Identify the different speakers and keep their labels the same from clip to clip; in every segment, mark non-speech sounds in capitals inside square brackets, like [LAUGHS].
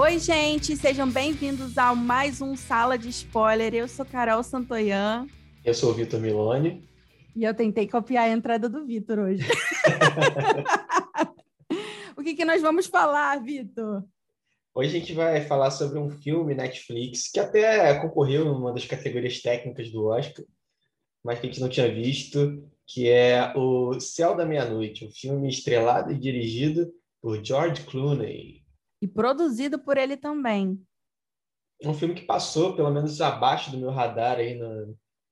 Speaker 1: Oi, gente, sejam bem-vindos a mais um Sala de Spoiler. Eu sou Carol Santoyan.
Speaker 2: Eu sou o Vitor Milone.
Speaker 1: E eu tentei copiar a entrada do Vitor hoje. [LAUGHS] o que, que nós vamos falar, Vitor?
Speaker 2: Hoje a gente vai falar sobre um filme Netflix que até concorreu em uma das categorias técnicas do Oscar, mas que a gente não tinha visto, que é o Céu da Meia-Noite, um filme estrelado e dirigido por George Clooney.
Speaker 1: E produzido por ele também.
Speaker 2: Um filme que passou, pelo menos abaixo do meu radar aí na,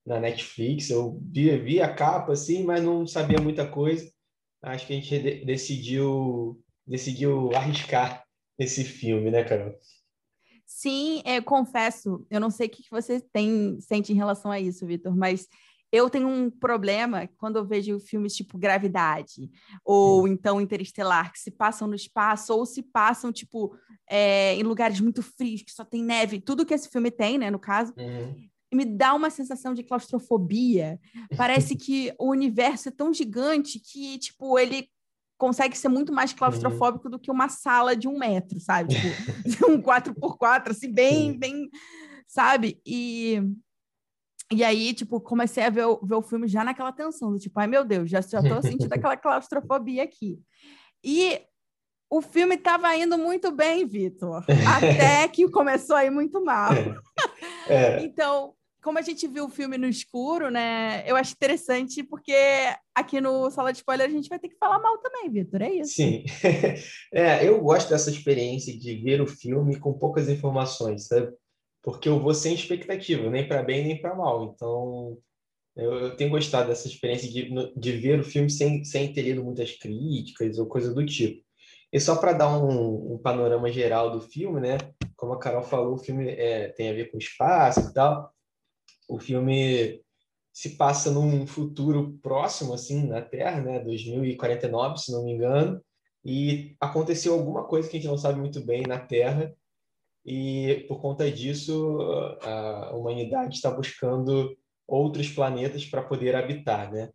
Speaker 2: na Netflix. Eu vi, vi a capa, assim, mas não sabia muita coisa. Acho que a gente de decidiu, decidiu arriscar esse filme, né, Carol?
Speaker 1: Sim, é, confesso, eu não sei o que você tem, sente em relação a isso, Vitor, mas eu tenho um problema quando eu vejo filmes tipo Gravidade ou hum. então Interestelar, que se passam no espaço ou se passam, tipo, é, em lugares muito frios, que só tem neve, tudo que esse filme tem, né, no caso. Uhum. Me dá uma sensação de claustrofobia. Parece [LAUGHS] que o universo é tão gigante que, tipo, ele consegue ser muito mais claustrofóbico uhum. do que uma sala de um metro, sabe? Tipo, [LAUGHS] um 4x4, assim, bem, bem, sabe? E e aí, tipo, comecei a ver o, ver o filme já naquela tensão, do tipo, ai meu Deus, já, já tô sentindo [LAUGHS] aquela claustrofobia aqui. E o filme estava indo muito bem, Vitor, até [LAUGHS] que começou a ir muito mal. É. então, como a gente viu o filme no escuro, né? Eu acho interessante porque aqui no Sala de Spoiler a gente vai ter que falar mal também, Vitor, é isso.
Speaker 2: Sim. [LAUGHS] É, eu gosto dessa experiência de ver o filme com poucas informações, sabe? Porque eu vou sem expectativa, nem para bem nem para mal. Então, eu, eu, tenho gostado dessa experiência de, de ver o filme sem, sem ter lido muitas críticas ou coisa do tipo. E só para dar um, um, panorama geral do filme, né? Como a Carol falou, o filme é, tem a ver com espaço e tal. O filme se passa num futuro próximo, assim, na Terra, né? 2049, se não me engano. E aconteceu alguma coisa que a gente não sabe muito bem na Terra e por conta disso a humanidade está buscando outros planetas para poder habitar, né?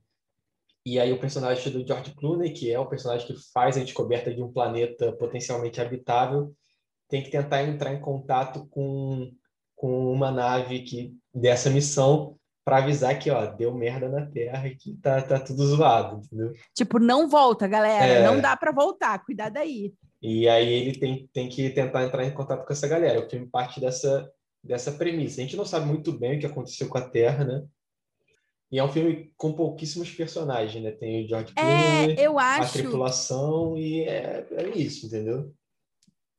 Speaker 2: E aí o personagem do George Clooney, que é o personagem que faz a descoberta de um planeta potencialmente habitável, tem que tentar entrar em contato com, com uma nave que dessa missão para avisar que ó deu merda na Terra e que tá, tá tudo zoado, entendeu?
Speaker 1: Tipo, não volta, galera, é... não dá para voltar, cuidado aí.
Speaker 2: E aí ele tem, tem que tentar entrar em contato com essa galera. O filme parte dessa, dessa premissa. A gente não sabe muito bem o que aconteceu com a Terra, né? E é um filme com pouquíssimos personagens, né? Tem o George é, Clooney,
Speaker 1: acho...
Speaker 2: a tripulação e é, é isso, entendeu?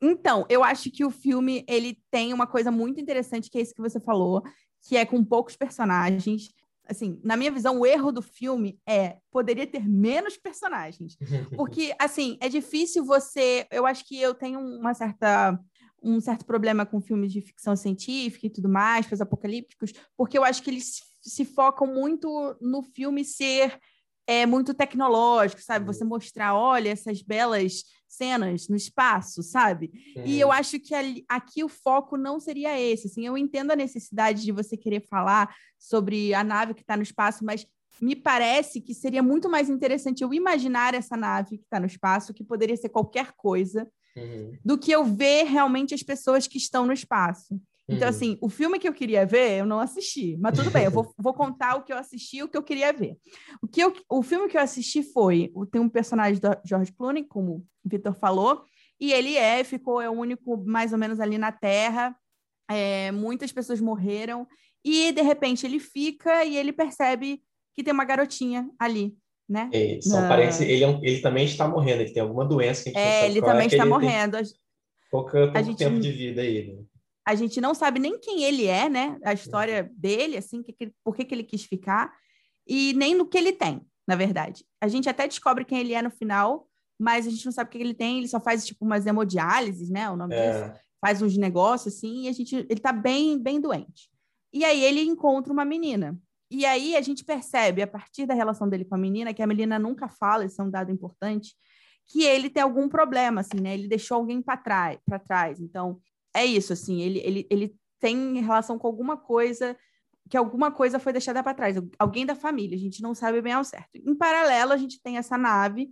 Speaker 1: Então, eu acho que o filme ele tem uma coisa muito interessante que é isso que você falou, que é com poucos personagens assim, na minha visão, o erro do filme é poderia ter menos personagens. [LAUGHS] Porque, assim, é difícil você. Eu acho que eu tenho uma certa. Um certo problema com filmes de ficção científica e tudo mais, pós-apocalípticos, porque eu acho que eles se focam muito no filme ser é muito tecnológico, sabe? Você uhum. mostrar, olha, essas belas cenas no espaço, sabe? Uhum. E eu uhum. acho que ali, aqui o foco não seria esse. Assim, eu entendo a necessidade de você querer falar sobre a nave que está no espaço, mas me parece que seria muito mais interessante eu imaginar essa nave que está no espaço, que poderia ser qualquer coisa, uhum. do que eu ver realmente as pessoas que estão no espaço. Então, uhum. assim, o filme que eu queria ver, eu não assisti. Mas tudo bem, eu vou, [LAUGHS] vou contar o que eu assisti e o que eu queria ver. O, que eu, o filme que eu assisti foi... Tem um personagem do George Clooney, como o Vitor falou, e ele é, ficou, é o único mais ou menos ali na Terra. É, muitas pessoas morreram. E, de repente, ele fica e ele percebe que tem uma garotinha ali, né?
Speaker 2: É, só Na... parece... Ele, é ele também está morrendo, ele tem alguma doença que a gente
Speaker 1: é, ele também é, está morrendo.
Speaker 2: Pouco, pouco gente... tempo de vida aí, né?
Speaker 1: A gente não sabe nem quem ele é, né? A história uhum. dele, assim, que, que, por que, que ele quis ficar, e nem no que ele tem, na verdade. A gente até descobre quem ele é no final, mas a gente não sabe o que ele tem, ele só faz, tipo, umas hemodiálises, né? O nome é. disso. Faz uns negócios, assim, e a gente... Ele tá bem, bem doente. E aí ele encontra uma menina. E aí a gente percebe, a partir da relação dele com a menina, que a menina nunca fala, isso é um dado importante, que ele tem algum problema, assim, né? Ele deixou alguém para trás, para trás. Então, é isso, assim, ele, ele, ele tem relação com alguma coisa que alguma coisa foi deixada para trás, alguém da família, a gente não sabe bem ao certo. Em paralelo, a gente tem essa nave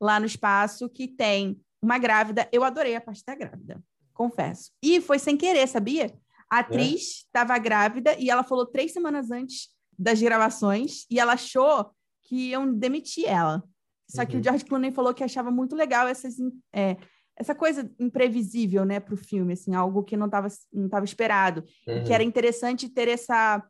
Speaker 1: lá no espaço que tem uma grávida. Eu adorei a parte da grávida. confesso. E foi sem querer, sabia? A atriz estava é? grávida e ela falou três semanas antes das gravações e ela achou que iam demitir ela. Só uhum. que o uhum. George Clooney falou que achava muito legal essas, é, essa coisa imprevisível, né, para o filme, assim, algo que não estava não tava esperado, uhum. que era interessante ter essa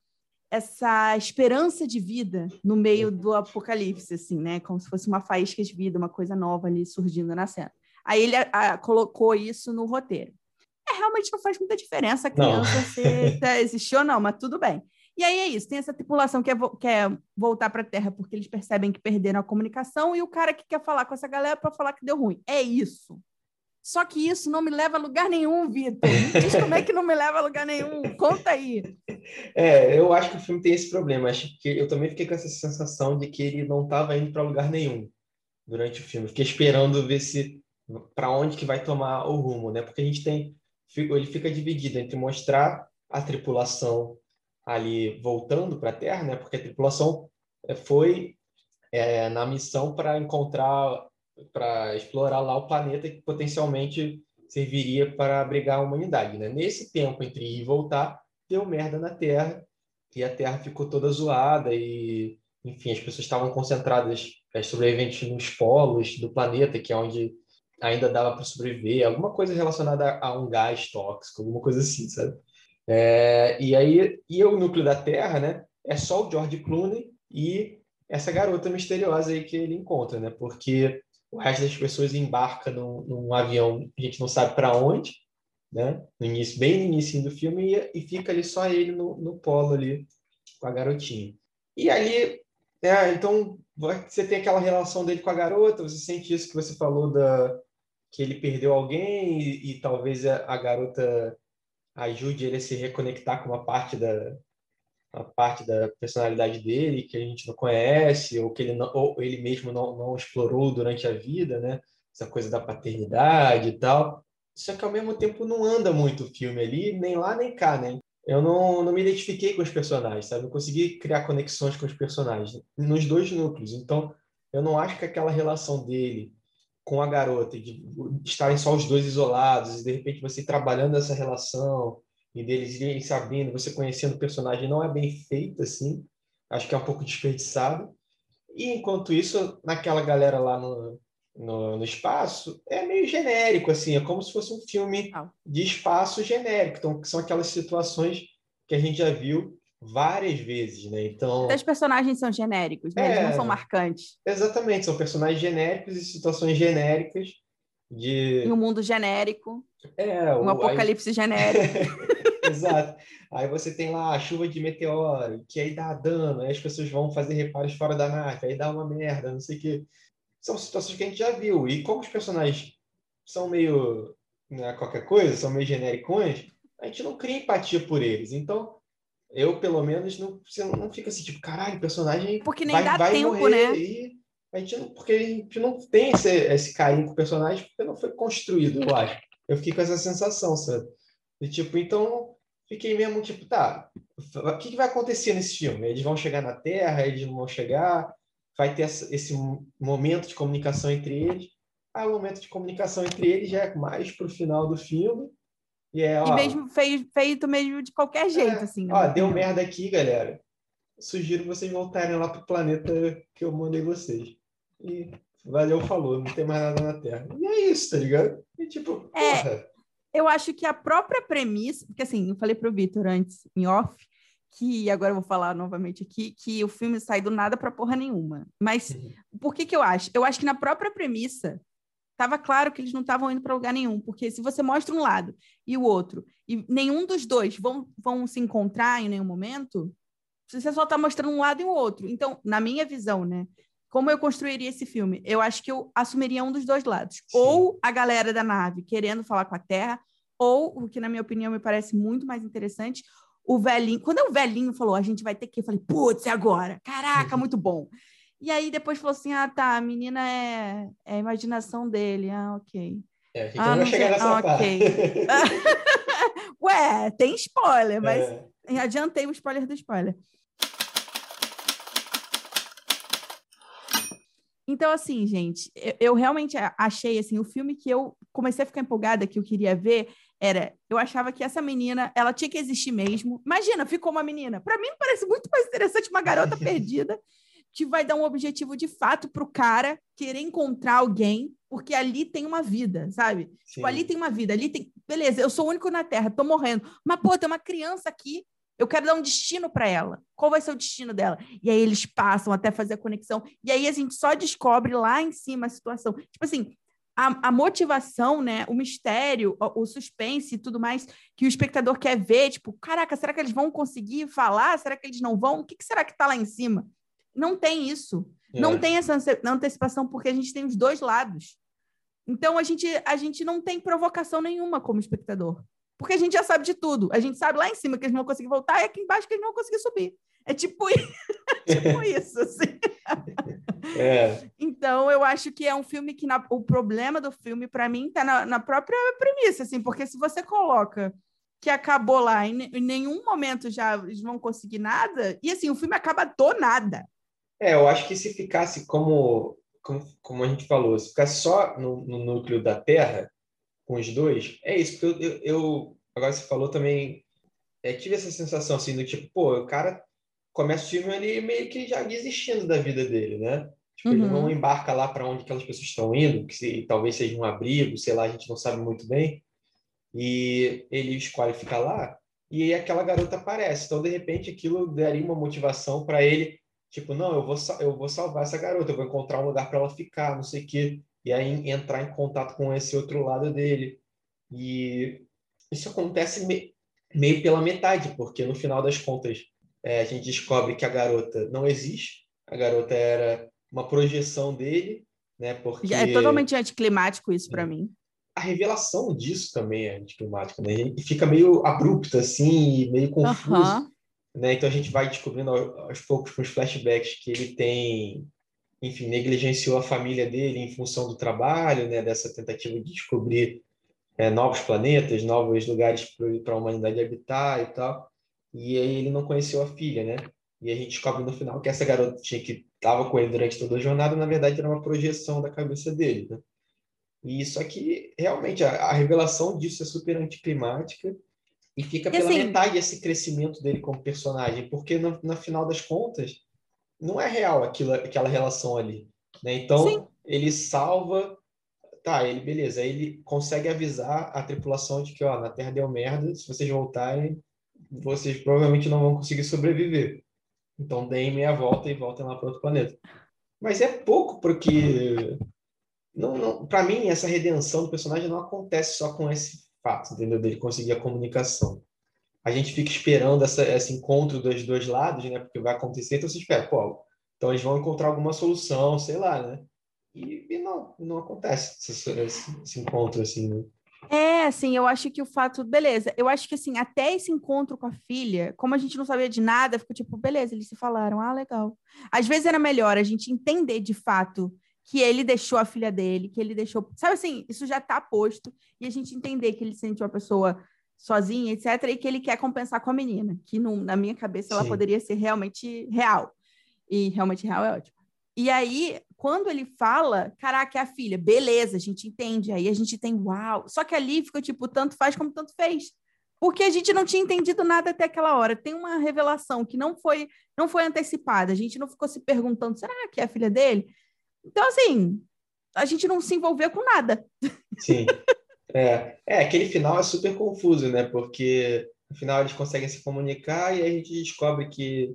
Speaker 1: essa esperança de vida no meio uhum. do apocalipse, assim, né, como se fosse uma faísca de vida, uma coisa nova ali surgindo na cena. Aí ele a, colocou isso no roteiro. É, realmente não faz muita diferença a criança se tá, existiu ou não, mas tudo bem. E aí é isso, tem essa tripulação que quer, quer voltar para a Terra porque eles percebem que perderam a comunicação e o cara que quer falar com essa galera para falar que deu ruim. É isso. Só que isso não me leva a lugar nenhum, Vitor. Diz como é que não me leva a lugar nenhum. Conta aí. [LAUGHS]
Speaker 2: É, eu acho que o filme tem esse problema. Acho que eu também fiquei com essa sensação de que ele não estava indo para lugar nenhum durante o filme. Fiquei esperando ver se para onde que vai tomar o rumo, né? Porque a gente tem ele fica dividido entre mostrar a tripulação ali voltando para a Terra, né? Porque a tripulação eh, foi é, na missão para encontrar, para explorar lá o planeta que potencialmente serviria para abrigar a humanidade, né? Nesse tempo entre ir e voltar, deu merda na Terra e a Terra ficou toda zoada e, enfim, as pessoas estavam concentradas, as sobreviventes nos polos do planeta, que é onde ainda dava para sobreviver, alguma coisa relacionada a um gás tóxico, alguma coisa assim, sabe? É, e aí, e o núcleo da Terra, né? É só o George Clooney e essa garota misteriosa aí que ele encontra, né? Porque o resto das pessoas embarca num, num avião, a gente não sabe para onde, né? No início, bem no início do filme e, e fica ali só ele no, no polo ali com a garotinha. E ali, é, então você tem aquela relação dele com a garota, você sente isso que você falou da que ele perdeu alguém e, e talvez a, a, garota ajude ele a se reconectar com uma parte da uma parte da personalidade dele que a gente não conhece ou que ele não, ou ele mesmo não, não explorou durante a vida, né? Essa coisa da paternidade e tal. Só que ao mesmo tempo não anda muito o filme ali, nem lá nem cá, né? Eu não, não me identifiquei com os personagens, sabe? Não consegui criar conexões com os personagens nos dois núcleos. Então, eu não acho que aquela relação dele com a garota, de estarem só os dois isolados, e de repente você trabalhando essa relação, e deles irem sabendo, você conhecendo o personagem, não é bem feito assim, acho que é um pouco desperdiçado. E enquanto isso, naquela galera lá no, no, no espaço, é meio genérico, assim, é como se fosse um filme de espaço genérico, então são aquelas situações que a gente já viu várias vezes, né? Então.
Speaker 1: Os personagens são genéricos, né? É, Eles não são marcantes.
Speaker 2: Exatamente, são personagens genéricos e situações genéricas de.
Speaker 1: Em um mundo genérico.
Speaker 2: É,
Speaker 1: um o, apocalipse aí... genérico. [LAUGHS]
Speaker 2: Exato. Aí você tem lá a chuva de meteoro, que aí dá dano, aí as pessoas vão fazer reparos fora da nave, aí dá uma merda, não sei o quê. São situações que a gente já viu. E como os personagens são meio né, qualquer coisa, são meio genericões, a gente não cria empatia por eles. Então, eu, pelo menos, não, você não fica assim, tipo, caralho, o personagem
Speaker 1: porque nem
Speaker 2: vai,
Speaker 1: dá
Speaker 2: vai
Speaker 1: tempo,
Speaker 2: morrer.
Speaker 1: né?
Speaker 2: E a gente não, porque a gente não tem esse, esse carinho com o personagem porque não foi construído, eu acho. Eu fiquei com essa sensação, sabe? E, tipo, então, fiquei mesmo, tipo, tá, o que, que vai acontecer nesse filme? Eles vão chegar na Terra, eles não vão chegar, vai ter esse momento de comunicação entre eles. Ah, o momento de comunicação entre eles já é mais pro final do filme, e, é, ó,
Speaker 1: e mesmo feito, feito mesmo de qualquer jeito, é, assim.
Speaker 2: Ó, deu merda aqui, galera. Sugiro vocês voltarem lá pro planeta que eu mandei vocês. E valeu, falou, não tem mais nada na Terra. E é isso, tá ligado? E tipo, é, porra.
Speaker 1: Eu acho que a própria premissa, porque assim, eu falei pro Vitor antes, em off, que agora eu vou falar novamente aqui, que o filme sai do nada para porra nenhuma. Mas uhum. por que que eu acho? Eu acho que na própria premissa Tava claro que eles não estavam indo para lugar nenhum, porque se você mostra um lado e o outro, e nenhum dos dois vão, vão se encontrar em nenhum momento, você só está mostrando um lado e o outro. Então, na minha visão, né? Como eu construiria esse filme? Eu acho que eu assumiria um dos dois lados. Sim. Ou a galera da nave querendo falar com a Terra, ou, o que na minha opinião me parece muito mais interessante, o velhinho. Quando o velhinho falou, a gente vai ter que, eu falei, putz, é agora. Caraca, muito bom. E aí depois falou assim: ah, tá, a menina é, é a imaginação dele. Ah, ok.
Speaker 2: É, a gente ah, não vai chegar nessa ah, parte. [LAUGHS]
Speaker 1: Ué, tem spoiler, mas é. adiantei o spoiler do spoiler. Então, assim, gente, eu, eu, realmente achei, assim, o filme que eu comecei a ficar empolgada, que eu queria ver, era, eu achava que essa menina, ela tinha que existir mesmo. Imagina, ficou uma menina. Para mim parece muito mais interessante uma garota [LAUGHS] perdida que vai dar um objetivo de fato pro cara querer encontrar alguém, porque ali tem uma vida, sabe? Tipo, ali tem uma vida, ali tem, beleza, eu sou o único na Terra, tô morrendo. Mas pô, tem uma criança aqui eu quero dar um destino para ela. Qual vai ser o destino dela? E aí eles passam até fazer a conexão. E aí a gente só descobre lá em cima a situação. Tipo assim, a, a, motivação, né, o mistério, o, o, suspense e tudo mais que o espectador quer ver, tipo, caraca, será que eles vão conseguir falar? Será que eles não vão? O que, que será que está lá em cima? Não tem isso. É. Não tem essa antecipação porque a gente tem os dois lados. Então a gente a gente não tem provocação nenhuma como espectador. Porque a gente já sabe de tudo. A gente sabe lá em cima que eles não vão conseguir voltar e aqui embaixo que eles não vão conseguir subir. É tipo, [LAUGHS] é tipo isso, assim. [LAUGHS] É. Então, eu acho que é um filme que na... o problema do filme, para mim, está na, na, própria premissa, assim, porque se você coloca que acabou lá, em, em nenhum momento já eles vão conseguir nada, e assim, o filme acaba do nada.
Speaker 2: É, eu acho que se ficasse como, como, como a gente falou, se ficasse só no, no núcleo da Terra, com os dois, é isso, porque eu, eu, agora você falou também, é, tive essa sensação assim do tipo, pô, o cara começa o filme ali meio que já desistindo da vida dele, né? Tipo, uhum. ele não embarca lá para onde aquelas pessoas estão indo, que se, talvez seja um abrigo, sei lá, a gente não sabe muito bem. E ele escolhe ficar lá, e aí aquela garota aparece. Então, de repente, aquilo daria uma motivação para ele, tipo, não, eu vou, eu vou salvar essa garota, eu vou encontrar um lugar para ela ficar, não sei o quê. E aí entrar em contato com esse outro lado dele. E isso acontece me, meio pela metade, porque no final das contas é, a gente descobre que a garota não existe, a garota era uma projeção dele, né? Porque
Speaker 1: é totalmente anticlimático isso para é. mim.
Speaker 2: A revelação disso também é anticlimática, né? E fica meio abrupta assim, meio confuso, uhum. né? Então a gente vai descobrindo aos poucos com os flashbacks que ele tem, enfim, negligenciou a família dele em função do trabalho, né? Dessa tentativa de descobrir é, novos planetas, novos lugares para a humanidade habitar e tal. E aí ele não conheceu a filha, né? E a gente descobre no final que essa garotinha que estava com ele durante toda a jornada, na verdade, era uma projeção da cabeça dele, né? E isso aqui, realmente, a, a revelação disso é super anticlimática e fica pela assim, metade esse crescimento dele como personagem, porque no, no final das contas, não é real aquilo, aquela relação ali, né? Então, sim. ele salva tá, ele, beleza, aí ele consegue avisar a tripulação de que, ó, na Terra deu merda, se vocês voltarem, vocês provavelmente não vão conseguir sobreviver. Então deem meia volta e voltem lá para outro planeta. Mas é pouco porque não, não para mim essa redenção do personagem não acontece só com esse fato, entendeu? Dele conseguir a comunicação. A gente fica esperando essa, esse encontro dos dois lados, né? Porque vai acontecer, então você espera, pô, então eles vão encontrar alguma solução, sei lá, né? E, e não, não acontece esse, esse, esse encontro assim, né?
Speaker 1: É, assim, eu acho que o fato, beleza, eu acho que assim, até esse encontro com a filha, como a gente não sabia de nada, ficou tipo, beleza, eles se falaram, ah, legal. Às vezes era melhor a gente entender de fato que ele deixou a filha dele, que ele deixou, sabe assim, isso já tá posto, e a gente entender que ele sente uma pessoa sozinha, etc, e que ele quer compensar com a menina, que não, na minha cabeça Sim. ela poderia ser realmente real. E realmente real é ótimo. E aí, quando ele fala, caraca, é a filha, beleza, a gente entende. Aí a gente tem uau. Só que ali ficou tipo, tanto faz como tanto fez. Porque a gente não tinha entendido nada até aquela hora. Tem uma revelação que não foi, não foi antecipada. A gente não ficou se perguntando, será que é a filha dele? Então, assim, a gente não se envolveu com nada.
Speaker 2: Sim. [LAUGHS] É, é aquele final é super confuso, né? Porque no final eles conseguem se comunicar e a gente descobre que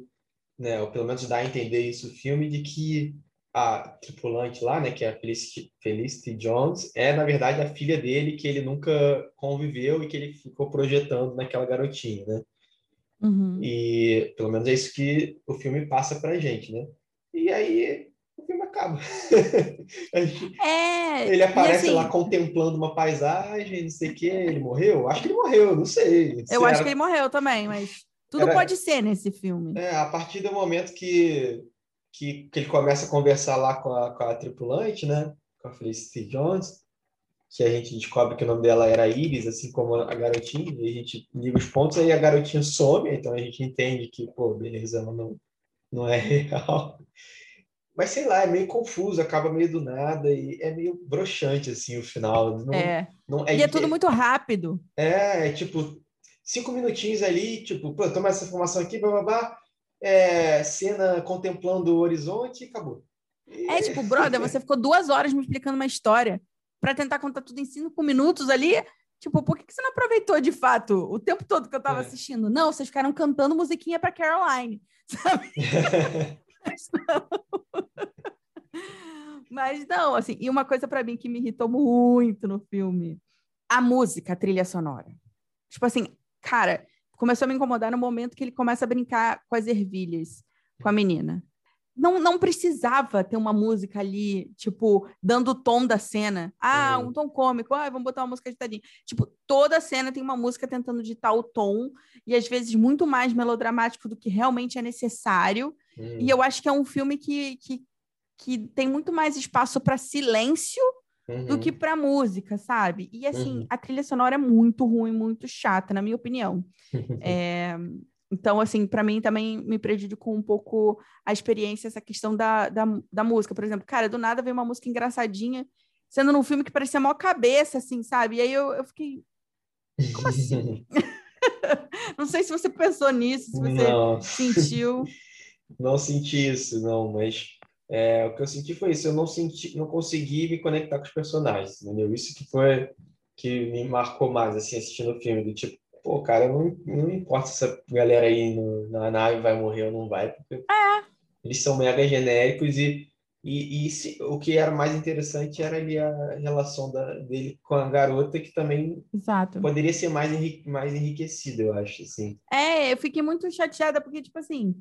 Speaker 2: né, ou pelo menos dá a entender isso o filme, de que a tripulante lá, né, que é a Felicity, Felicity Jones, é na verdade a filha dele que ele nunca conviveu e que ele ficou projetando naquela garotinha, né? Uhum. E pelo menos é isso que o filme passa pra gente, né? E aí acaba. [LAUGHS] é, ele aparece assim, lá contemplando uma paisagem, não sei o que, ele morreu? Acho que ele morreu, não sei.
Speaker 1: Eu acho era... que ele morreu também, mas tudo Era, pode ser nesse filme.
Speaker 2: É, a partir do momento que, que, que, ele começa a conversar lá com a, com a tripulante, né? Com a Felicity Jones, que a gente descobre que o nome dela era Iris, assim como a garotinha, e a gente liga os pontos, aí a garotinha some, então a gente entende que, pô, beleza, ela não, não é [LAUGHS] real. Mas sei lá, é meio confuso, acaba meio do nada e é meio broxante, assim, o final. Não,
Speaker 1: é. Não, é. E é tudo muito rápido.
Speaker 2: É, é tipo, cinco minutinhos ali, tipo, pô, toma essa informação aqui, babá, é, cena contemplando o horizonte e acabou.
Speaker 1: E... É tipo, brother, você ficou duas horas me explicando uma história para tentar contar tudo em cinco minutos ali. Tipo, por que você não aproveitou de fato o tempo todo que eu tava é. assistindo? Não, vocês ficaram cantando musiquinha para Caroline, sabe? [LAUGHS] Mas não. [LAUGHS] Mas não, assim, e uma coisa para mim que me irritou muito no filme, a música, a trilha sonora. Tipo assim, cara, começou a me incomodar no momento que ele começa a brincar com as ervilhas com a menina. Não, não precisava ter uma música ali, tipo, dando o tom da cena. Ah, uhum. um tom cômico. Ah, vamos botar uma música ditadinha. Tipo, toda cena tem uma música tentando ditar o tom, e às vezes muito mais melodramático do que realmente é necessário. Uhum. E eu acho que é um filme que, que, que tem muito mais espaço para silêncio uhum. do que para música, sabe? E assim, uhum. a trilha sonora é muito ruim, muito chata, na minha opinião. [LAUGHS] é, então, assim, para mim também me prejudicou um pouco a experiência, essa questão da, da, da música. Por exemplo, cara, do nada veio uma música engraçadinha, sendo num filme que parecia maior cabeça, assim, sabe? E aí eu, eu fiquei. Como assim? [LAUGHS] [LAUGHS] não sei se você pensou nisso, se você não. sentiu.
Speaker 2: Não senti isso, não, mas é, o que eu senti foi isso, eu não senti, não consegui me conectar com os personagens, entendeu? Isso que foi que me marcou mais, assim, assistindo o filme, do tipo, pô, cara, não, não importa se essa galera aí no, na nave vai morrer ou não vai, porque
Speaker 1: é.
Speaker 2: eles são mega genéricos e, e, e se, o que era mais interessante era ali a relação da, dele com a garota, que também
Speaker 1: Exato.
Speaker 2: poderia ser mais, enrique, mais enriquecida, eu acho, assim.
Speaker 1: É, eu fiquei muito chateada, porque, tipo assim,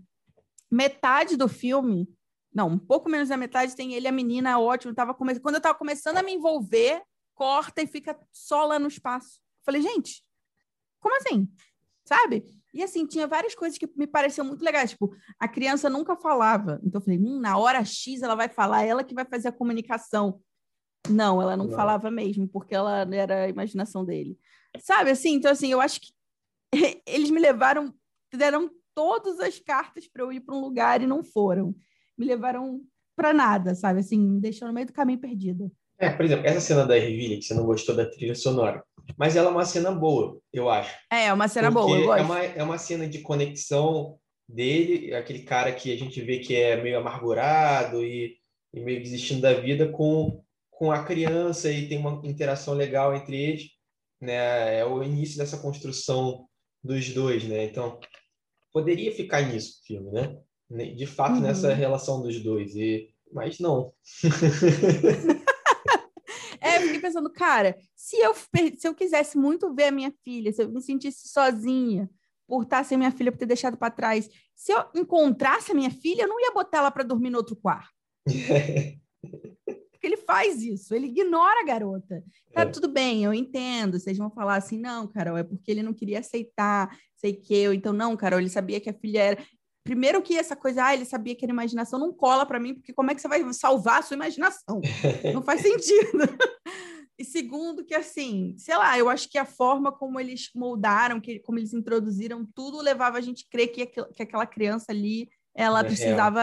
Speaker 1: metade do filme não, um pouco menos da metade tem ele, a menina, ótimo. Tava come... Quando eu estava começando a me envolver, corta e fica só lá no espaço. Falei, gente, como assim? Sabe? E assim, tinha várias coisas que me pareciam muito legais. Tipo, a criança nunca falava. Então eu falei, hum, na hora X ela vai falar, ela que vai fazer a comunicação. Não, ela não, não. falava mesmo, porque ela era a imaginação dele. Sabe assim? Então, assim, eu acho que [LAUGHS] eles me levaram, deram todas as cartas para eu ir para um lugar e não foram me levaram para nada, sabe? Assim, me deixou no meio do caminho perdido.
Speaker 2: É, por exemplo, essa cena da ervilha, que você não gostou da trilha sonora, mas ela é uma cena boa, eu acho.
Speaker 1: É, é uma cena boa, eu gosto.
Speaker 2: É uma, é uma cena de conexão dele, aquele cara que a gente vê que é meio amargurado e, e meio desistindo da vida, com, com a criança e tem uma interação legal entre eles, né? É o início dessa construção dos dois, né? Então, poderia ficar nisso o filme, né? de fato uhum. nessa relação dos dois e mas não [LAUGHS]
Speaker 1: é eu fiquei pensando cara se eu se eu quisesse muito ver a minha filha se eu me sentisse sozinha por estar sem minha filha por ter deixado para trás se eu encontrasse a minha filha eu não ia botar ela para dormir no outro quarto [LAUGHS] porque ele faz isso, ele ignora a garota. Tá é. tudo bem, eu entendo. Vocês vão falar assim, não, Carol, é porque ele não queria aceitar, sei que eu. Então, não, Carol, ele sabia que a filha era primeiro que essa coisa, ah, ele sabia que era imaginação, não cola para mim, porque como é que você vai salvar a sua imaginação? Não faz [LAUGHS] sentido. e segundo que, assim, sei lá, eu acho que a forma como eles moldaram, que, como eles introduziram tudo, levava a gente a crer que, que aquela criança ali, ela é precisava,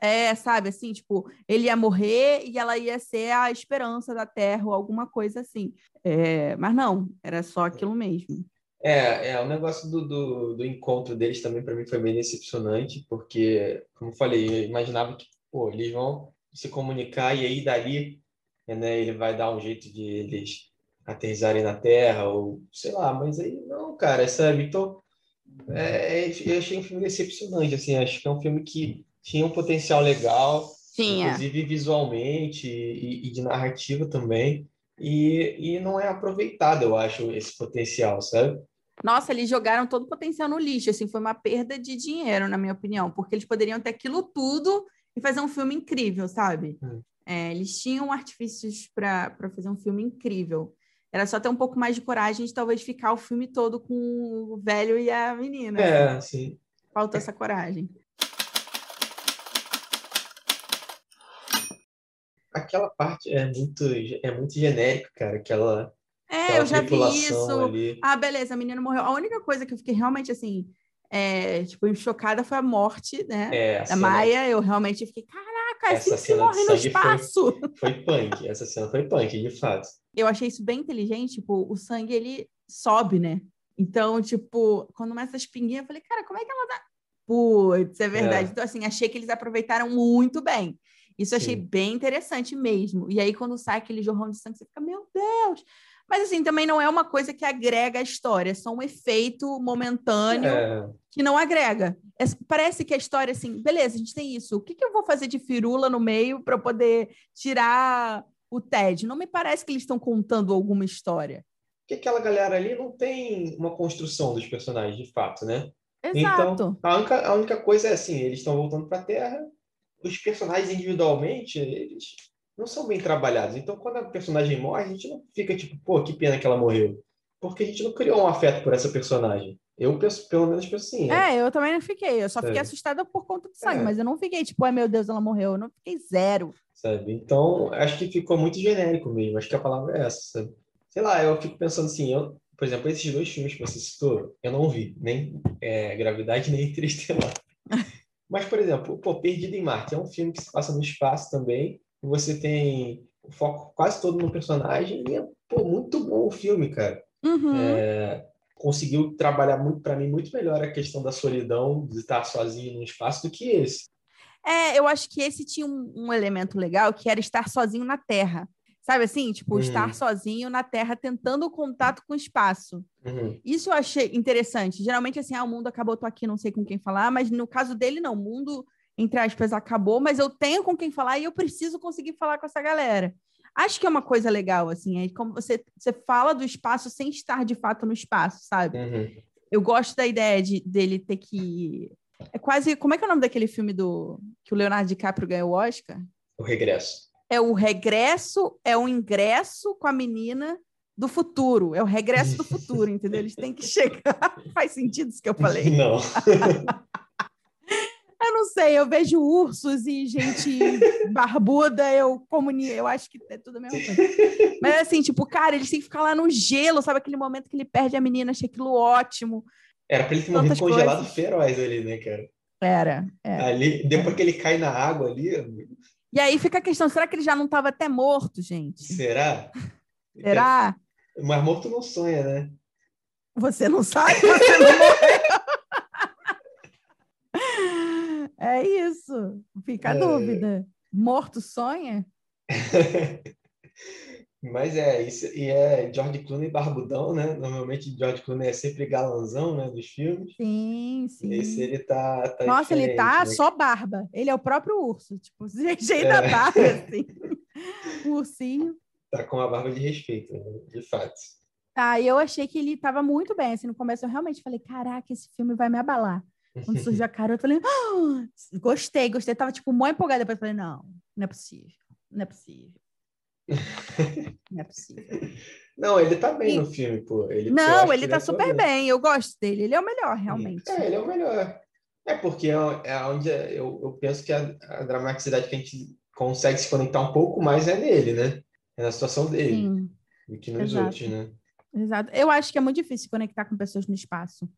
Speaker 1: é, sabe, assim, tipo, ele ia morrer e ela ia ser a esperança da Terra ou alguma coisa assim. É, mas não, era só aquilo mesmo.
Speaker 2: É, é o negócio do, do, do encontro deles também para mim foi bem decepcionante, porque, como eu falei, eu imaginava que pô, eles vão se comunicar e aí dali né, ele vai dar um jeito de eles aterrissarem na Terra, ou sei lá, mas aí não, cara, sabe? Então, é, é, eu achei um filme decepcionante, assim, acho que é um filme que tinha um potencial legal,
Speaker 1: tinha.
Speaker 2: inclusive visualmente e, e de narrativa também, e, e não é aproveitado, eu acho, esse potencial, sabe?
Speaker 1: Nossa, eles jogaram todo o potencial no lixo, assim, foi uma perda de dinheiro, na minha opinião, porque eles poderiam ter aquilo tudo e fazer um filme incrível, sabe? Hum. É, eles tinham artifícios para fazer um filme incrível. Era só ter um pouco mais de coragem de talvez ficar o filme todo com o velho e a menina.
Speaker 2: É, assim. sim.
Speaker 1: Faltou essa coragem.
Speaker 2: aquela parte é muito, é muito genérico, cara. Aquela.
Speaker 1: É, eu já vi isso. Ali. Ah, beleza, a menina morreu. A única coisa que eu fiquei realmente assim, é, tipo, chocada foi a morte, né? É, da Maia. Eu realmente fiquei, caraca, Caraca, essa assim cena morre no espaço.
Speaker 2: Foi, foi punk, essa cena foi punk, de fato.
Speaker 1: Eu achei isso bem inteligente, tipo, o sangue ele sobe, né? Então, tipo, quando começa a espinguinha, eu falei, cara, como é que ela dá? Putz, é verdade. É. Então, assim, achei que eles aproveitaram muito bem. Isso eu achei bem interessante mesmo. E aí, quando sai aquele jorrão de sangue, você fica, meu Deus! Mas, assim, também não é uma coisa que agrega a história, é só um efeito momentâneo é. que não agrega. É, parece que a história, assim, beleza, a gente tem isso. O que, que eu vou fazer de firula no meio para poder tirar o Ted? Não me parece que eles estão contando alguma história.
Speaker 2: Porque aquela galera ali não tem uma construção dos personagens, de fato, né?
Speaker 1: Exato.
Speaker 2: Então, a única, a única coisa é assim, eles estão voltando para a Terra, os personagens individualmente, eles não são bem trabalhados. Então, quando a personagem morre, a gente não fica tipo, pô, que pena que ela morreu. Porque a gente não criou um afeto por essa personagem. Eu penso, pelo menos penso assim.
Speaker 1: É, é eu também não fiquei. Eu só fiquei é. assustada por conta do sangue, é. mas eu não fiquei tipo, ai meu Deus, ela morreu. Eu não fiquei zero.
Speaker 2: Sabe? Então, acho que ficou muito genérico mesmo. Acho que a palavra é essa, sabe? Sei lá, eu fico pensando assim, eu, por exemplo, esses dois filmes que você citou, eu não vi, nem é, Gravidade, [LAUGHS] nem Interestelar. Mas, por exemplo, pô, Perdido em Marte é um filme que se passa no espaço também, você tem o foco quase todo no personagem e é pô, muito bom o filme, cara.
Speaker 1: Uhum.
Speaker 2: É, conseguiu trabalhar muito para mim muito melhor a questão da solidão de estar sozinho num espaço do que esse.
Speaker 1: É, eu acho que esse tinha um, um elemento legal que era estar sozinho na Terra. Sabe assim? Tipo, uhum. estar sozinho na Terra tentando o contato com o espaço.
Speaker 2: Uhum.
Speaker 1: Isso eu achei interessante. Geralmente, assim, ah, o mundo acabou, tô aqui, não sei com quem falar, mas no caso dele, não. O mundo, entre aspas, acabou, mas eu tenho com quem falar e eu preciso conseguir falar com essa galera. Acho que é uma coisa legal, assim, é como você, você fala do espaço sem estar de fato no espaço, sabe?
Speaker 2: Uhum.
Speaker 1: Eu gosto da ideia de, dele ter que. É quase. Como é que é o nome daquele filme do que o Leonardo DiCaprio ganhou o Oscar?
Speaker 2: O Regresso
Speaker 1: é o regresso, é o ingresso com a menina do futuro, é o regresso do futuro, [LAUGHS] entendeu? Eles têm que chegar. [LAUGHS] Faz sentido isso que eu falei?
Speaker 2: Não. [LAUGHS]
Speaker 1: eu não sei, eu vejo ursos e gente [LAUGHS] barbuda, eu comunio, eu acho que é tudo a mesma coisa. Mas assim, tipo, cara, eles têm que ficar lá no gelo, sabe? Aquele momento que ele perde a menina, achei aquilo ótimo.
Speaker 2: Era pra ele ter morrido congelado feroz ali, né, cara?
Speaker 1: Era, era.
Speaker 2: Ali, depois que ele cai na água ali,
Speaker 1: e aí fica a questão: será que ele já não estava até morto, gente?
Speaker 2: Será?
Speaker 1: Será?
Speaker 2: Mas morto não sonha, né?
Speaker 1: Você não sabe, você não morreu. É isso. Fica a é... dúvida. Morto sonha? [LAUGHS]
Speaker 2: Mas é isso, e é George Clooney barbudão, né? Normalmente George Clooney é sempre galanzão, né, dos filmes.
Speaker 1: Sim, sim.
Speaker 2: Esse ele tá, tá
Speaker 1: Nossa, ele tá né? só barba. Ele é o próprio urso, tipo, [LAUGHS] jeito da é. barba assim. o ursinho.
Speaker 2: Tá com a barba de respeito, né? de fato.
Speaker 1: Ah, eu achei que ele tava muito bem, assim, no começo eu realmente falei, caraca, esse filme vai me abalar. Quando surgiu a [LAUGHS] cara, eu falei, oh! gostei, gostei. tava, tipo, mó empolgada. Depois eu falei, não, não é possível, não é possível. Não é possível.
Speaker 2: Não, ele tá bem e... no filme, pô. Ele,
Speaker 1: não, ele tá super bem. Eu gosto dele. Ele é o melhor, realmente.
Speaker 2: É, ele é o melhor. É porque é, é onde eu, eu penso que a, a, dramaticidade que a gente consegue se conectar um pouco mais é nele, né? É na situação dele. Sim. Do que nos Exato. outros, né?
Speaker 1: Exato. Eu acho que é muito difícil se conectar com pessoas no espaço.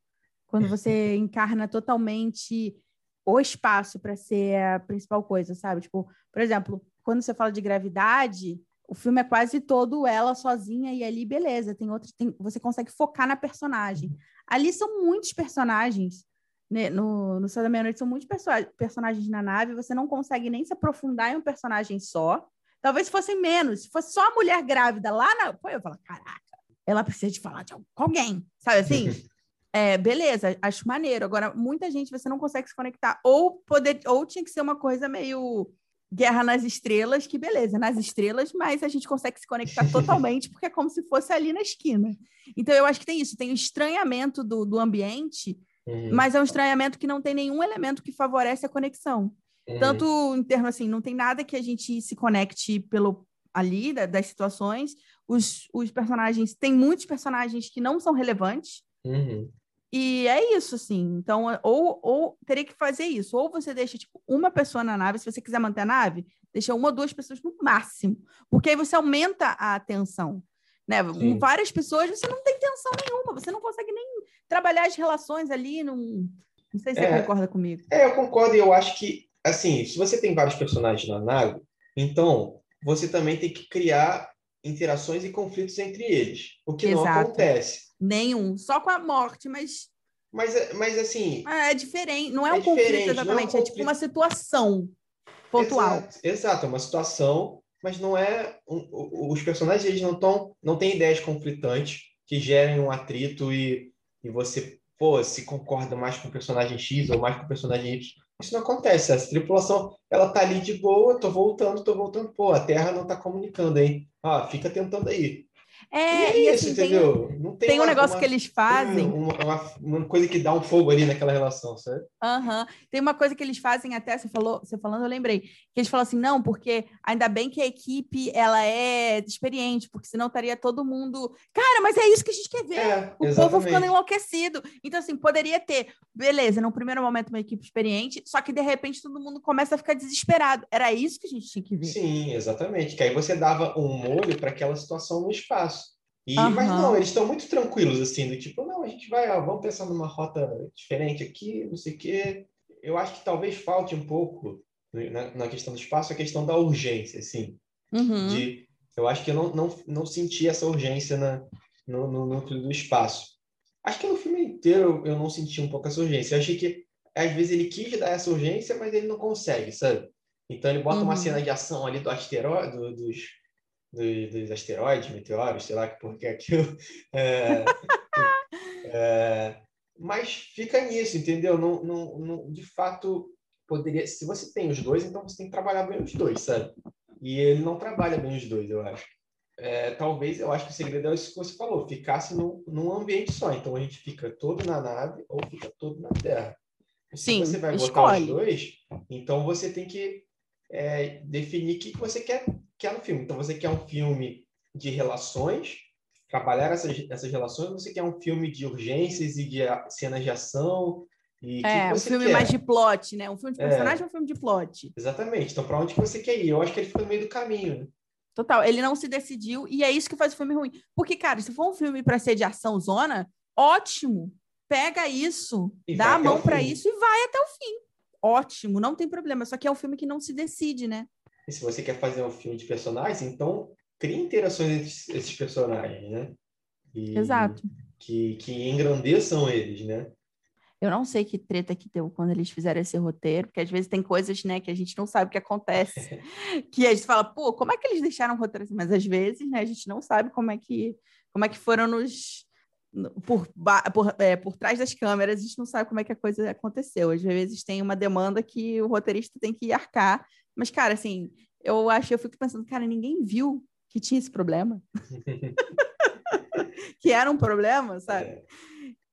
Speaker 1: Quando você encarna totalmente o espaço para ser a principal coisa, sabe? Tipo, por exemplo, quando você fala de gravidade, o filme é quase todo ela sozinha e ali, beleza, tem outros, tem, você consegue focar na personagem. Ali são muitos personagens, né? No, no Céu da Meia-Noite são muitos perso personagens na nave, você não consegue nem se aprofundar em um personagem só. Talvez fossem menos, se fosse só a mulher grávida lá na. Pô, eu falo, caraca, ela precisa de falar de alguém, sabe assim? [LAUGHS] É, beleza, acho maneiro. Agora, muita gente você não consegue se conectar. Ou poder, ou tinha que ser uma coisa meio Guerra nas Estrelas, que beleza, nas estrelas, mas a gente consegue se conectar [LAUGHS] totalmente, porque é como se fosse ali na esquina. Então, eu acho que tem isso, tem o estranhamento do, do ambiente, uhum. mas é um estranhamento que não tem nenhum elemento que favorece a conexão. Uhum. Tanto em termos assim, não tem nada que a gente se conecte pelo ali, da, das situações. Os, os personagens, tem muitos personagens que não são relevantes.
Speaker 2: Uhum.
Speaker 1: E é isso, assim. Então, ou, ou teria que fazer isso. Ou você deixa, tipo, uma pessoa na nave, se você quiser manter a nave, deixa uma ou duas pessoas no máximo. Porque aí você aumenta a atenção. Né? Com várias pessoas, você não tem tensão nenhuma, você não consegue nem trabalhar as relações ali. Não, não sei se é, você concorda comigo.
Speaker 2: É, eu concordo, e eu acho que assim, se você tem vários personagens na nave, então você também tem que criar interações e conflitos entre eles, o que Exato. não acontece.
Speaker 1: Nenhum, só com a morte, mas
Speaker 2: mas, mas assim.
Speaker 1: É, é diferente, não é, é um conflito exatamente, é, um conflito. é, tipo uma situação pontual.
Speaker 2: Exato, exato, é uma situação, mas não é. Um, os personagens eles não estão. não têm ideias conflitantes que gerem um atrito e, e você, pô, se concorda mais com o personagem X ou mais com o personagem Y. Isso não acontece. Essa tripulação, ela tá ali de boa, tô voltando, tô voltando. Pô, a Terra não tá comunicando, hein? Ah, fica tentando aí.
Speaker 1: É, e isso, assim, entendeu? Tem, tem, tem uma, um negócio uma, que eles fazem.
Speaker 2: Uma, uma, uma, coisa que dá um fogo ali naquela relação, certo?
Speaker 1: Uhum. Tem uma coisa que eles fazem até, você falou, você falando, eu lembrei, que eles falam assim, não, porque ainda bem que a equipe ela é experiente, porque senão estaria todo mundo. Cara, mas é isso que a gente quer ver. É, o exatamente. povo ficando enlouquecido. Então, assim, poderia ter, beleza, no primeiro momento, uma equipe experiente, só que de repente todo mundo começa a ficar desesperado. Era isso que a gente tinha que ver.
Speaker 2: Sim, exatamente. Que aí você dava um molho para aquela situação no espaço. E, uhum. Mas não, eles estão muito tranquilos, assim, do tipo, não, a gente vai, ó, vamos pensar numa rota diferente aqui, não sei o quê. Eu acho que talvez falte um pouco, na, na questão do espaço, a questão da urgência, assim.
Speaker 1: Uhum.
Speaker 2: De, eu acho que eu não, não, não senti essa urgência na, no, no núcleo do espaço. Acho que no filme inteiro eu não senti um pouco essa urgência. Eu achei que, às vezes, ele quis dar essa urgência, mas ele não consegue, sabe? Então ele bota uhum. uma cena de ação ali do asteroide, do, dos dos, dos asteroides, meteoros, sei lá que porquê é aquilo. [LAUGHS] É, é, mas fica nisso, entendeu? Não, não, não, de fato, poderia. Se você tem os dois, então você tem que trabalhar bem os dois, sabe? E ele não trabalha bem os dois, eu acho. É, talvez, eu acho que o segredo é isso que você falou, ficasse num, num ambiente só. Então a gente fica todo na nave ou fica todo na Terra. Se
Speaker 1: Sim,
Speaker 2: você vai
Speaker 1: escolhe.
Speaker 2: botar os dois, então você tem que é, definir o que você quer quer no filme. Então, você quer um filme de relações, trabalhar essas, essas relações, ou você quer um filme de urgências e de cenas de ação? E
Speaker 1: é,
Speaker 2: um
Speaker 1: filme
Speaker 2: quer?
Speaker 1: mais de plot, né? Um filme de personagem é. ou um filme de plot?
Speaker 2: Exatamente. Então, para onde que você quer ir? Eu acho que ele fica no meio do caminho, né?
Speaker 1: Total, ele não se decidiu e é isso que faz o filme ruim. Porque, cara, se for um filme para ser de ação zona, ótimo. Pega isso, e dá a mão para isso e vai até o fim. Ótimo, não tem problema. Só que é um filme que não se decide, né?
Speaker 2: E se você quer fazer um filme de personagens, então crie interações entre esses personagens, né?
Speaker 1: E, Exato.
Speaker 2: Que, que engrandeçam eles, né?
Speaker 1: Eu não sei que treta que deu quando eles fizeram esse roteiro, porque às vezes tem coisas, né, que a gente não sabe o que acontece. [LAUGHS] que a gente fala, pô, como é que eles deixaram o roteiro assim? Mas às vezes, né, a gente não sabe como é que, como é que foram nos. Por, por, é, por trás das câmeras, a gente não sabe como é que a coisa aconteceu. Às vezes tem uma demanda que o roteirista tem que arcar mas, cara, assim, eu acho, eu fico pensando, cara, ninguém viu que tinha esse problema. [LAUGHS] que era um problema, sabe? É.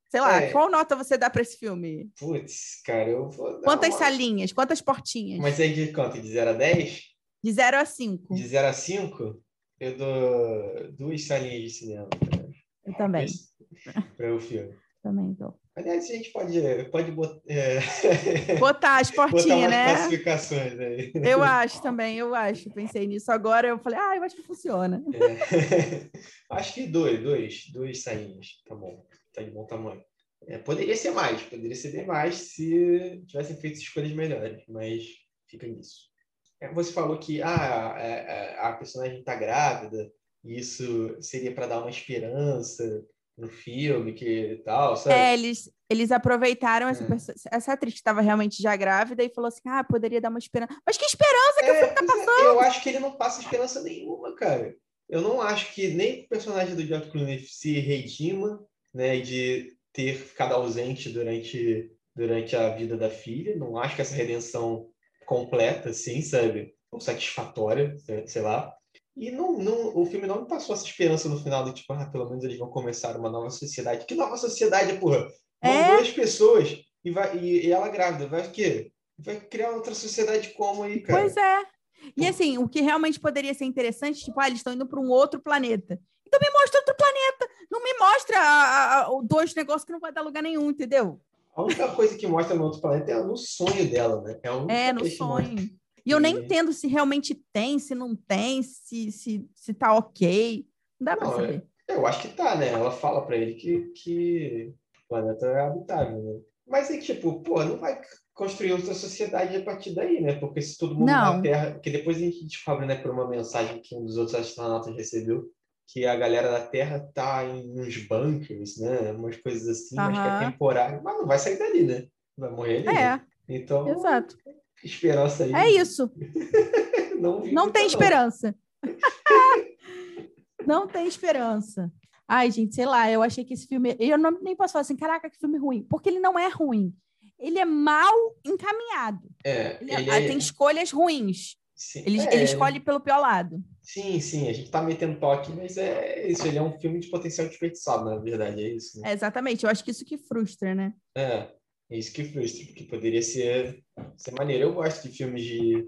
Speaker 1: Sei lá, é. qual nota você dá para esse filme?
Speaker 2: Putz, cara, eu vou
Speaker 1: Quantas
Speaker 2: uma...
Speaker 1: salinhas? Quantas portinhas?
Speaker 2: Mas aí de quanto? De 0 a 10?
Speaker 1: De 0 a 5.
Speaker 2: De 0 a 5? Eu dou duas salinhas de cinema.
Speaker 1: Eu também.
Speaker 2: Para o filme.
Speaker 1: Também dou.
Speaker 2: Aliás, a gente pode, pode botar, é... [LAUGHS]
Speaker 1: botar as portinhas, né?
Speaker 2: classificações aí.
Speaker 1: Eu [LAUGHS] acho também, eu acho. Pensei nisso agora, eu falei, ah, eu acho que funciona.
Speaker 2: É. [LAUGHS] Acho que dois, dois, duas sainhas, tá bom, tá de bom tamanho. É, poderia ser mais, poderia ser bem mais se tivessem feito escolhas melhores, mas fica nisso. É, você falou que ah, a, é, é, a personagem está grávida, isso seria para dar uma esperança no filme que tal, sabe?
Speaker 1: É, eles, eles aproveitaram essa, é. essa atriz que estava realmente já grávida e falou assim: ah, poderia dar uma esperança. Mas que esperança que é, o filme tá é, passando?
Speaker 2: eu acho que ele não passa esperança nenhuma, cara. Eu não acho que nem o personagem do George Clooney se redima, né, de ter ficado ausente durante, durante a vida da filha. Não acho que essa redenção completa, assim, sabe? Ou satisfatória, sei lá. E não, não, o filme não me passou essa esperança no final de tipo, ah, pelo menos eles vão começar uma nova sociedade. Que nova sociedade, porra? Vão é? duas pessoas e, vai, e, e, ela grávida, vai o quê? Vai criar outra sociedade como aí, cara?
Speaker 1: Pois é. E assim, o que realmente poderia ser interessante, tipo, ah, eles estão indo para um outro planeta. Então me mostra outro planeta. Não me mostra a, a, dois negócios que não vai dar lugar nenhum, entendeu?
Speaker 2: A única coisa que mostra no outro planeta é no sonho dela, né?
Speaker 1: É, é no sonho. E eu nem entendo se realmente tem, se não tem, se, se, se tá ok. Não dá para saber.
Speaker 2: É, eu acho que tá, né? Ela fala para ele que, que o planeta é habitável, né? Mas é tipo, pô, não vai construir outra sociedade a partir daí, né? Porque se todo mundo
Speaker 1: Não.
Speaker 2: na Terra, porque depois a gente descobre, né, por uma mensagem que um dos outros astronautas recebeu, que a galera da Terra tá em uns bunkers, né? Umas coisas assim, mas que é temporário, mas não vai sair dali, né? Vai morrer ali. né?
Speaker 1: É,
Speaker 2: Então,
Speaker 1: exato.
Speaker 2: Esperança aí.
Speaker 1: É isso. [LAUGHS]
Speaker 2: Não,
Speaker 1: Não tem esperança. [LAUGHS] não tem esperança. Ai, gente, sei lá, eu achei que esse filme. Eu não, nem posso falar assim, caraca, que filme ruim. Porque ele não é ruim. Ele é mal encaminhado.
Speaker 2: É,
Speaker 1: Ele,
Speaker 2: ele
Speaker 1: ah,
Speaker 2: é-
Speaker 1: tem escolhas ruins.
Speaker 2: sim,
Speaker 1: Ele,
Speaker 2: é,
Speaker 1: ele escolhe pelo pior lado.
Speaker 2: Sim, sim, a gente tá metendo toque, mas é isso, ele é um filme de potencial desperdiçado, na verdade, é isso. né?
Speaker 1: É, exatamente. Eu acho que isso que frustra, né?
Speaker 2: É, é isso que frustra, porque poderia ser, ser maneiro. Eu gosto de filmes de,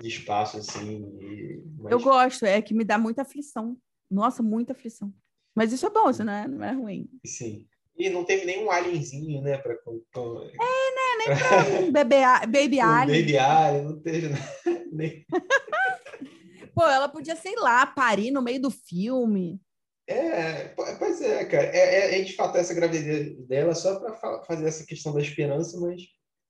Speaker 2: de espaço, assim, e- mas,
Speaker 1: Eu gosto, é que me dá muita aflição. Nossa, muita aflição. Mas isso é bom, isso não é, não é ruim.
Speaker 2: sim. E não teve nenhum alienzinho, né, pra... Com, com,
Speaker 1: Um bebê, [LAUGHS] baby
Speaker 2: com
Speaker 1: alien.
Speaker 2: Baby Alien, não teve nada, [LAUGHS] nem... [LAUGHS]
Speaker 1: Pô, ela podia, sei lá, parir no meio do filme.
Speaker 2: É, po- pois é, cara, é, é, é de fato essa gravidez dela só pra fa- fazer essa questão da esperança, mas...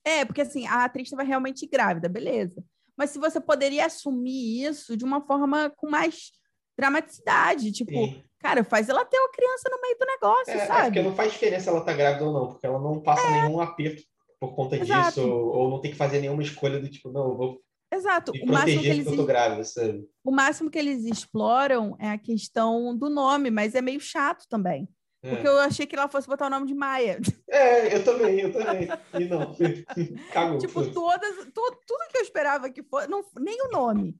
Speaker 1: É, porque assim, a atriz estava realmente grávida, beleza. Mas se você poderia assumir isso de uma forma com mais dramaticidade, tipo,
Speaker 2: Sim.
Speaker 1: cara, faz ela ter uma criança no meio do negócio,
Speaker 2: É, é
Speaker 1: sabe?
Speaker 2: porque não faz diferença ela tá grávida ou não, porque ela não passa nenhum aperto por conta
Speaker 1: Exato.
Speaker 2: disso, ou, ou não tem que fazer nenhuma escolha do tipo, não, eu vou
Speaker 1: Exato.
Speaker 2: me
Speaker 1: O máximo, que eles,
Speaker 2: eu grávida, sabe?
Speaker 1: o máximo que eles exploram é a questão do nome, mas é meio chato também.
Speaker 2: É.
Speaker 1: Porque eu achei que ela fosse botar o nome de Maia.
Speaker 2: É, eu também, eu também. E não, [LAUGHS] cagou.
Speaker 1: tipo, todas, tu- tudo que eu esperava que fosse, não, nem o nome.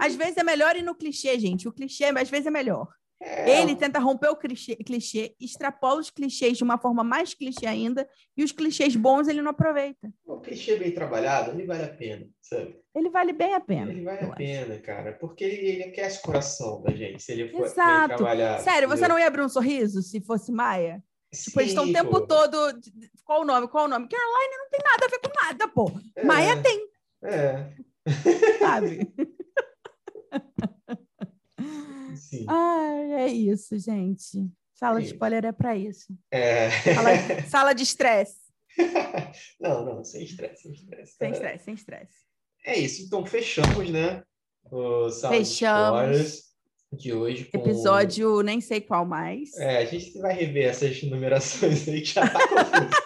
Speaker 1: Às vezes é melhor ir no clichê, gente. O clichê, às vezes, é melhor.
Speaker 2: É,
Speaker 1: Ele tenta romper o clichê, clichê, extrapola os clichês de uma forma mais clichê ainda, e os clichês bons ele não aproveita.
Speaker 2: O clichê bem trabalhado, ele vale a pena, sabe?
Speaker 1: Ele vale bem a pena.
Speaker 2: Ele vale a
Speaker 1: acho.
Speaker 2: pena, cara, porque ele, ele aquece o coração da gente, se ele for bem
Speaker 1: Exato.
Speaker 2: trabalhado.
Speaker 1: Sério, você
Speaker 2: entendeu?
Speaker 1: não ia abrir um sorriso se fosse Maia? Tipo, eles estão o
Speaker 2: Sim,
Speaker 1: tempo
Speaker 2: pô.
Speaker 1: todo. Qual o nome? Qual o nome? Caroline não tem nada a ver com nada, pô.
Speaker 2: É,
Speaker 1: Maia tem,
Speaker 2: É,
Speaker 1: sabe? [LAUGHS] [LAUGHS]
Speaker 2: sim.
Speaker 1: Ai, é isso, gente. Sala
Speaker 2: É
Speaker 1: de
Speaker 2: isso.
Speaker 1: spoiler é pra isso.
Speaker 2: É.
Speaker 1: Sala, de estresse. [LAUGHS]
Speaker 2: Não, não, sem estresse, sem estresse.
Speaker 1: Sem
Speaker 2: É.
Speaker 1: estresse, sem estresse.
Speaker 2: É isso, então fechamos, né? O Sala de
Speaker 1: Fechamos.
Speaker 2: Spoilers de hoje. Com...
Speaker 1: Episódio, nem sei qual mais.
Speaker 2: É, a gente vai rever essas numerações aí que já tá confuso. [LAUGHS]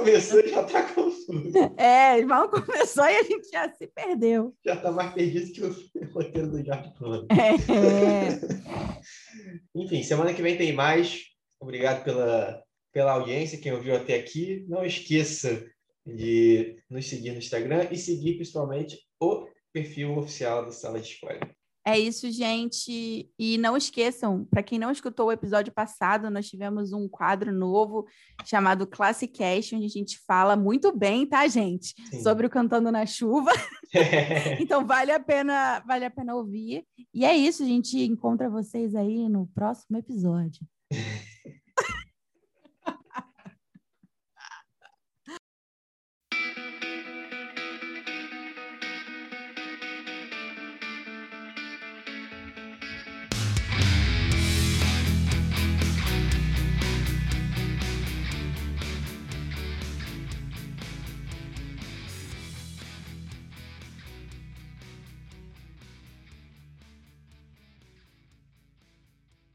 Speaker 2: Começou, já tá confuso. [LAUGHS]
Speaker 1: É, mal começou e a gente já se perdeu.
Speaker 2: Já tá mais perdido que o roteiro do Jardim Plano.
Speaker 1: É. [LAUGHS]
Speaker 2: Enfim, semana que vem tem mais. Obrigado pela, pela audiência, quem ouviu até aqui. Não esqueça de nos seguir no Instagram e seguir principalmente o perfil oficial do Sala de Spoiler.
Speaker 1: É isso, gente. E não esqueçam, para quem não escutou o episódio passado, nós tivemos um quadro novo chamado Classicast, onde a gente fala muito bem, tá, gente?
Speaker 2: Sim.
Speaker 1: Sobre o Cantando na Chuva. [LAUGHS] Então vale a pena, vale a pena ouvir. E é isso, a gente encontra vocês aí no próximo episódio. [LAUGHS]